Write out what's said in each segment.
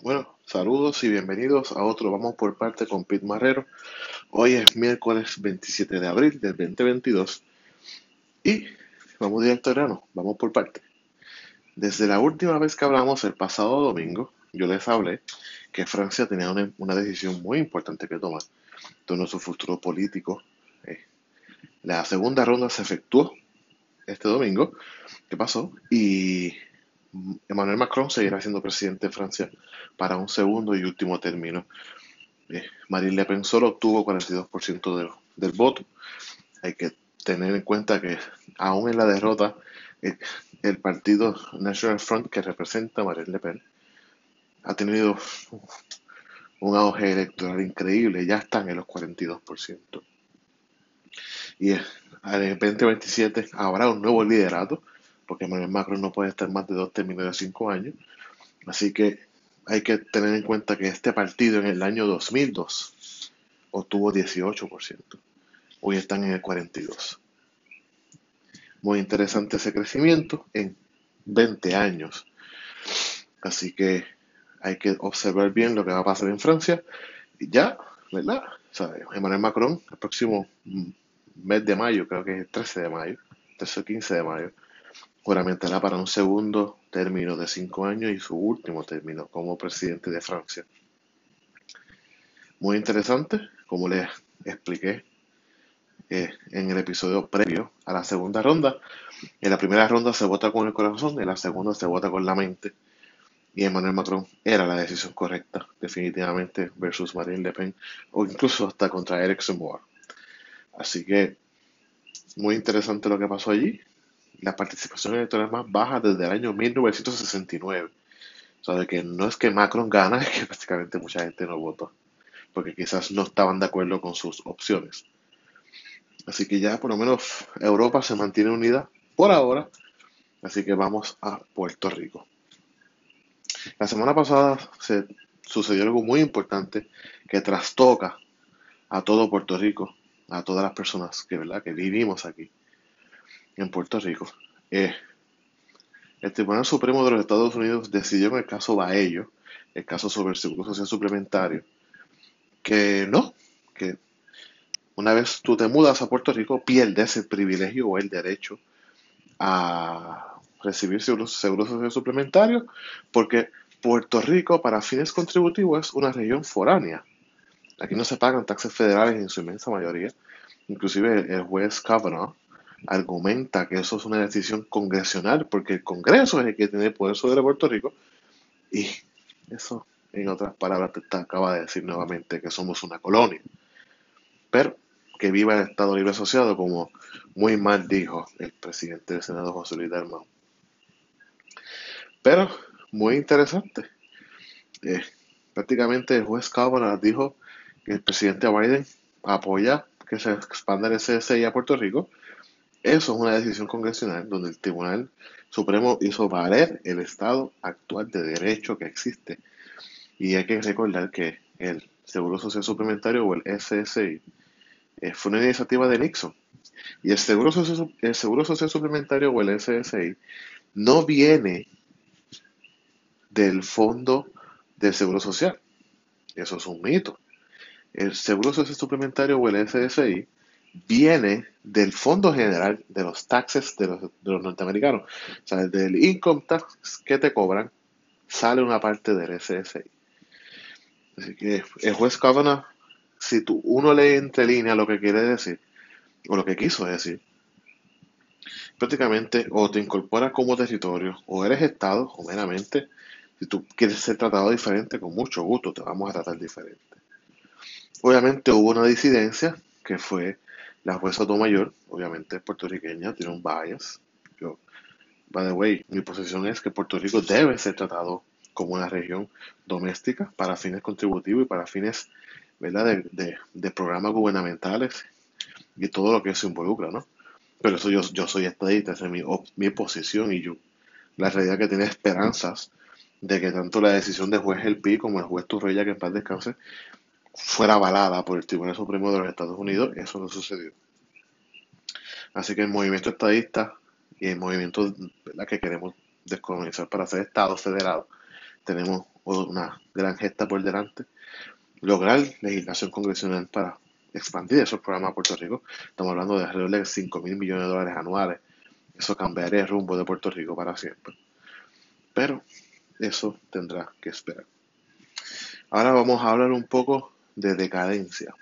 Bueno, saludos y bienvenidos a otro Vamos por parte con Pete Marrero. Hoy es miércoles 27 de abril del 2022 y vamos directo al grano, vamos por parte. Desde la última vez que hablamos el pasado domingo, yo les hablé que Francia tenía una, decisión muy importante que tomar sobre su futuro político. Eh, la segunda ronda se efectuó este domingo, ¿qué pasó? Y Emmanuel Macron seguirá siendo presidente de Francia para un segundo y último término. Eh, Marine Le Pen solo obtuvo 42% del, voto. Hay que tener en cuenta que aún en la derrota, eh, el, partido National Front que representa a Marine Le Pen ha tenido un auge electoral increíble, ya están en los 42%. Y en el 2027 habrá un nuevo liderato porque Emmanuel Macron no puede estar más de dos términos de cinco años. Así que hay que tener en cuenta que este partido en el año 2002 obtuvo 18%. Hoy están en el 42%. Muy interesante ese crecimiento en 20 años. Así que hay que observar bien lo que va a pasar en Francia. Y ya, ¿verdad? O Emmanuel Macron, el próximo mes de mayo, creo que es el 13 de mayo, 13 o 15 de mayo, juramentará para un segundo término de cinco años y su último término como presidente de Francia. Muy interesante, como les expliqué eh, en el episodio previo a la segunda ronda. En la primera ronda se vota con el corazón, en la segunda se vota con la mente. Y Emmanuel Macron era la decisión correcta, definitivamente, versus Marine Le Pen, o incluso hasta contra Eric Zemmour. Así que, muy interesante lo que pasó allí la participación electoral más baja desde el año 1969. O sea, de que no es que Macron gana, es que prácticamente mucha gente no votó, porque quizás no estaban de acuerdo con sus opciones. Así que ya por lo menos Europa se mantiene unida por ahora, así que vamos a Puerto Rico. La semana pasada se sucedió algo muy importante que trastoca a todo Puerto Rico, a todas las personas que, ¿verdad? que vivimos aquí en Puerto Rico. Eh, el Tribunal Supremo de los Estados Unidos decidió en el caso Baello, el caso sobre el seguro social suplementario, que no, que una vez tú te mudas a Puerto Rico, pierdes el privilegio o el derecho a recibir seguro, social suplementario, porque Puerto Rico, para fines contributivos, es una región foránea. Aquí no se pagan taxes federales en su inmensa mayoría. Inclusive el juez Kavanaugh argumenta que eso es una decisión congresional, porque el Congreso es el que tiene poder sobre Puerto Rico, y eso, en otras palabras, te acaba de decir nuevamente que somos una colonia. Pero que viva el Estado Libre Asociado, como muy mal dijo el presidente del Senado, José Luis Dalmau. Pero, muy interesante. Eh, prácticamente el juez Kavanaugh dijo que el presidente Biden apoya que se expanda el SSI a Puerto Rico eso es una decisión congresional donde el Tribunal Supremo hizo valer el estado actual de derecho que existe. Y hay que recordar que el Seguro Social Suplementario o el SSI eh, fue una iniciativa de Nixon. Y el Seguro, Social, el Seguro Social Suplementario o el SSI no viene del Fondo del Seguro Social. Eso es un mito. El Seguro Social Suplementario o el SSI viene del Fondo General de los Taxes de los, norteamericanos. O sea, del income tax que te cobran, sale una parte del SSI. Así que el juez Kavanaugh, si tú, uno lee entre líneas lo que quiere decir, o lo que quiso decir, prácticamente o te incorporas como territorio, o eres Estado, o meramente, si tú quieres ser tratado diferente, con mucho gusto te vamos a tratar diferente. Obviamente hubo una disidencia que fue la jueza Mayor, obviamente puertorriqueña, tiene un bias. Yo, by the way, mi posición es que Puerto Rico debe ser tratado como una región doméstica para fines contributivos y para fines ¿verdad? De, programas gubernamentales y todo lo que se involucra, ¿no? Pero eso yo, yo soy estadista, esa es mi, mi posición y yo, la realidad que tiene esperanzas de que tanto la decisión del juez El Pi como el juez Turreya, que en paz descanse, fuera avalada por el Tribunal Supremo de los Estados Unidos, eso no sucedió. Así que el movimiento estadista y el movimiento que queremos descolonizar para ser Estado federado, tenemos una gran gesta por delante, lograr legislación congresional para expandir esos programas a Puerto Rico. Estamos hablando de alrededor de 5 mil millones de dólares anuales. Eso cambiaría el rumbo de Puerto Rico para siempre. Pero eso tendrá que esperar. Ahora vamos a hablar un poco de decadencia.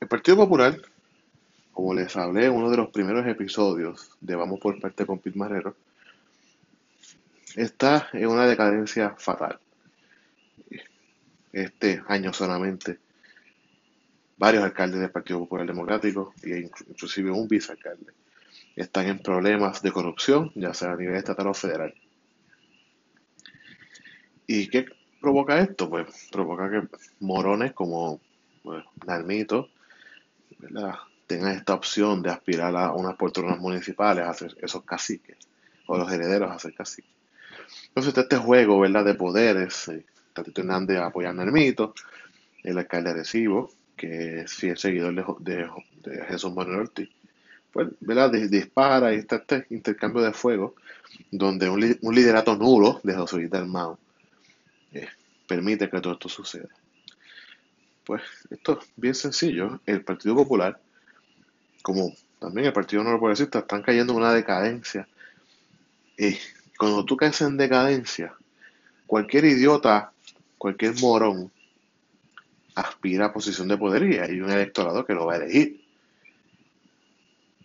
El Partido Popular, como les hablé en uno de los primeros episodios de Vamos por parte con Pete Marrero, está en una decadencia fatal. Este año solamente varios alcaldes del Partido Popular Democrático e inclusive un vicealcalde están en problemas de corrupción, ya sea a nivel estatal o federal. ¿Y qué provoca esto? Pues provoca que morones como bueno, Nalmito tengan esta opción de aspirar a unas poltronas municipales, a ser esos caciques, o los herederos a ser caciques. Entonces este juego ¿verdad? de poderes, eh, Tatito Hernández apoya a Nalmito, el alcalde de Cibo, que es fiel seguidor de, Jesús Manuel Ortiz, pues, ¿verdad? dispara y está este intercambio de fuego, donde un, liderato nulo de José Luis eh, permite que todo esto suceda. Pues esto es bien sencillo. El Partido Popular, como también el Partido No Progresista, están cayendo en una decadencia. Y cuando tú caes en decadencia, cualquier idiota, cualquier morón, aspira a posición de poder y hay un electorado que lo va a elegir.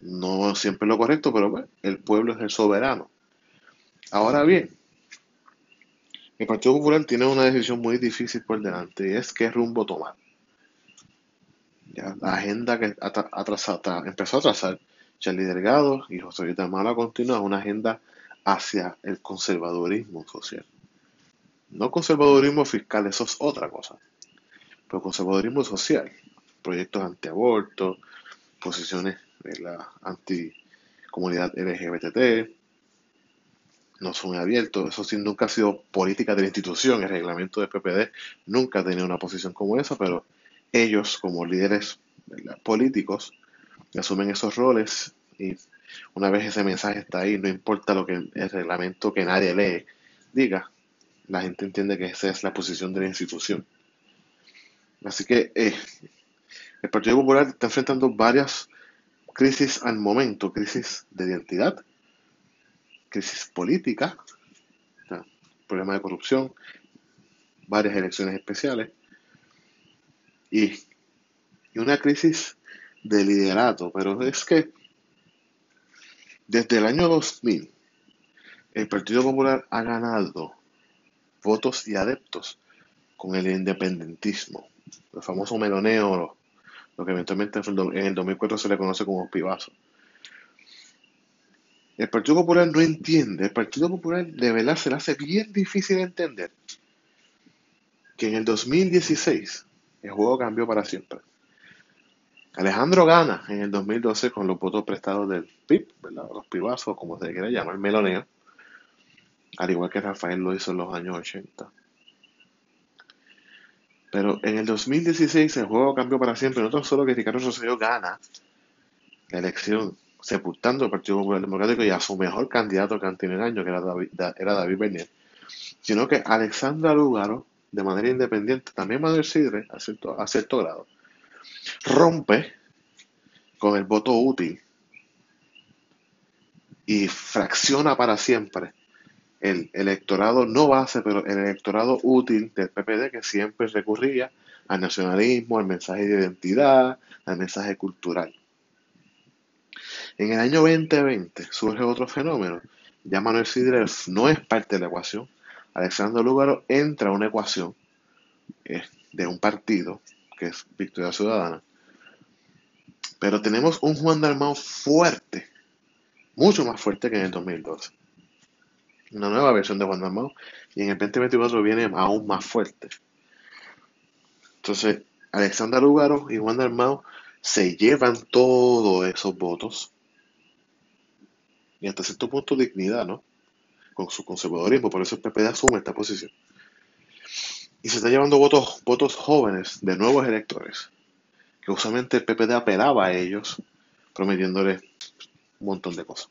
No siempre lo correcto, pero el pueblo es el soberano. Ahora bien, el Partido Popular tiene una decisión muy difícil por delante y es qué rumbo tomar. La agenda que empezó a trazar Charlie Delgado y José Luis Mala continúa una agenda hacia el conservadurismo social. No conservadurismo fiscal, eso es otra cosa pero conservadurismo social, proyectos antiaborto, posiciones de la anticomunidad LGBT, no son abiertos. Eso sí, nunca ha sido política de la institución. El reglamento del PPD nunca ha tenido una posición como esa, pero ellos, como líderes políticos, asumen esos roles y una vez ese mensaje está ahí, no importa lo que el reglamento que nadie lee diga, la gente entiende que esa es la posición de la institución. Así que eh, el Partido Popular está enfrentando varias crisis al momento, crisis de identidad, crisis política, problema de corrupción, varias elecciones especiales y, y una crisis de liderato. Pero es que desde el año 2000 el Partido Popular ha ganado votos y adeptos con el independentismo el famoso meloneo, lo que eventualmente en el 2004 se le conoce como pibazo. El Partido Popular no entiende, el Partido Popular de verdad se le hace bien difícil entender que en el 2016 el juego cambió para siempre. Alejandro gana en el 2012 con los votos prestados del PIB, los pibazos, como se quiera llamar, meloneo, al igual que Rafael lo hizo en los años 80. Pero en el 2016 el juego cambió para siempre. No tan solo que Ricardo Rosselló gana la elección, sepultando el Partido Popular Democrático y a su mejor candidato que han el año, que era David, era David Bernier, sino que Alexandra Lúgaro, de manera independiente, también Manuel Sidre, a cierto, a cierto grado, rompe con el voto útil y fracciona para siempre el electorado no base, pero el electorado útil del PPD que siempre recurría al nacionalismo, al mensaje de identidad, al mensaje cultural. En el año 2020 surge otro fenómeno. Ya Manuel Sidre no es parte de la ecuación. Alexandro Lúgaro entra a una ecuación eh, de un partido, que es Victoria Ciudadana. Pero tenemos un Juan Dalmau fuerte, mucho más fuerte que en el 2012 una nueva versión de Juan Dalmau y en el 2024 viene aún más fuerte. Entonces, Alexander Lugaro y Juan Dalmau se llevan todos esos votos y hasta cierto punto dignidad, ¿no? Con su conservadorismo, por eso el PPD asume esta posición. Y se está llevando votos, votos jóvenes de nuevos electores, que usualmente el PPD apelaba a ellos, prometiéndoles un montón de cosas.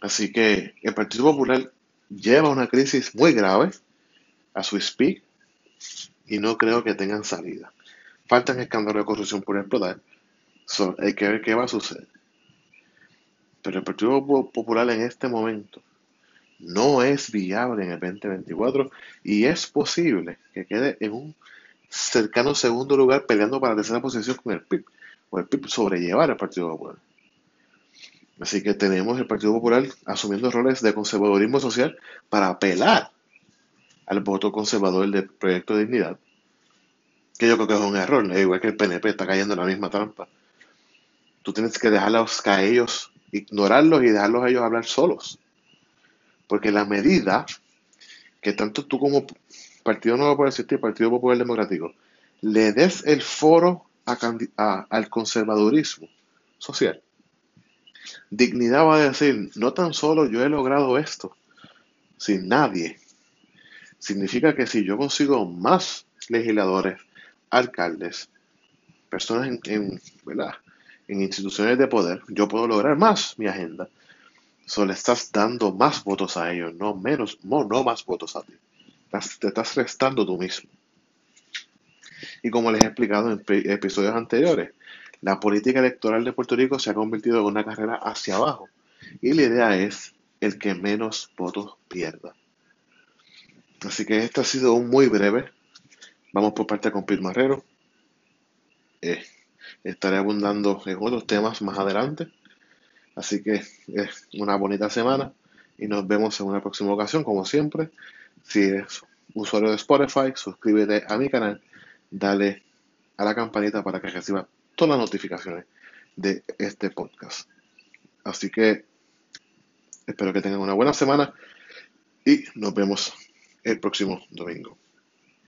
Así que el Partido Popular lleva una crisis muy grave a su speak y no creo que tengan salida. Faltan escándalos de corrupción por explotar. hay que ver qué va a suceder. Pero el Partido Popular en este momento no es viable en el 2024 y es posible que quede en un cercano segundo lugar peleando para la tercera posición con el PIB o el PIB sobrellevar al Partido Popular. Así que tenemos el Partido Popular asumiendo roles de conservadurismo social para apelar al voto conservador del proyecto de dignidad, que yo creo que es un error, igual que el PNP está cayendo en la misma trampa. Tú tienes que dejarlos a ellos, ignorarlos y dejarlos a ellos hablar solos. Porque la medida que tanto tú como Partido Nuevo por Existir, Partido Popular Democrático, le des el foro al conservadurismo social, Dignidad va a decir, no tan solo yo he logrado esto, sin nadie. Significa que si yo consigo más legisladores, alcaldes, personas en, en instituciones de poder, yo puedo lograr más mi agenda. Solo estás dando más votos a ellos, no menos, no, más votos a ti. Te estás restando tú mismo. Y como les he explicado en episodios anteriores, la política electoral de Puerto Rico se ha convertido en una carrera hacia abajo y la idea es el que menos votos pierda. Así que este ha sido un muy breve. Vamos por parte con Pete Marrero. Eh, estaré abundando en otros temas más adelante. Así que es una bonita semana y nos vemos en una próxima ocasión, como siempre. Si eres usuario de Spotify, suscríbete a mi canal, dale a la campanita para que reciba todas las notificaciones de este podcast. Así que espero que tengan una buena semana y nos vemos el próximo domingo.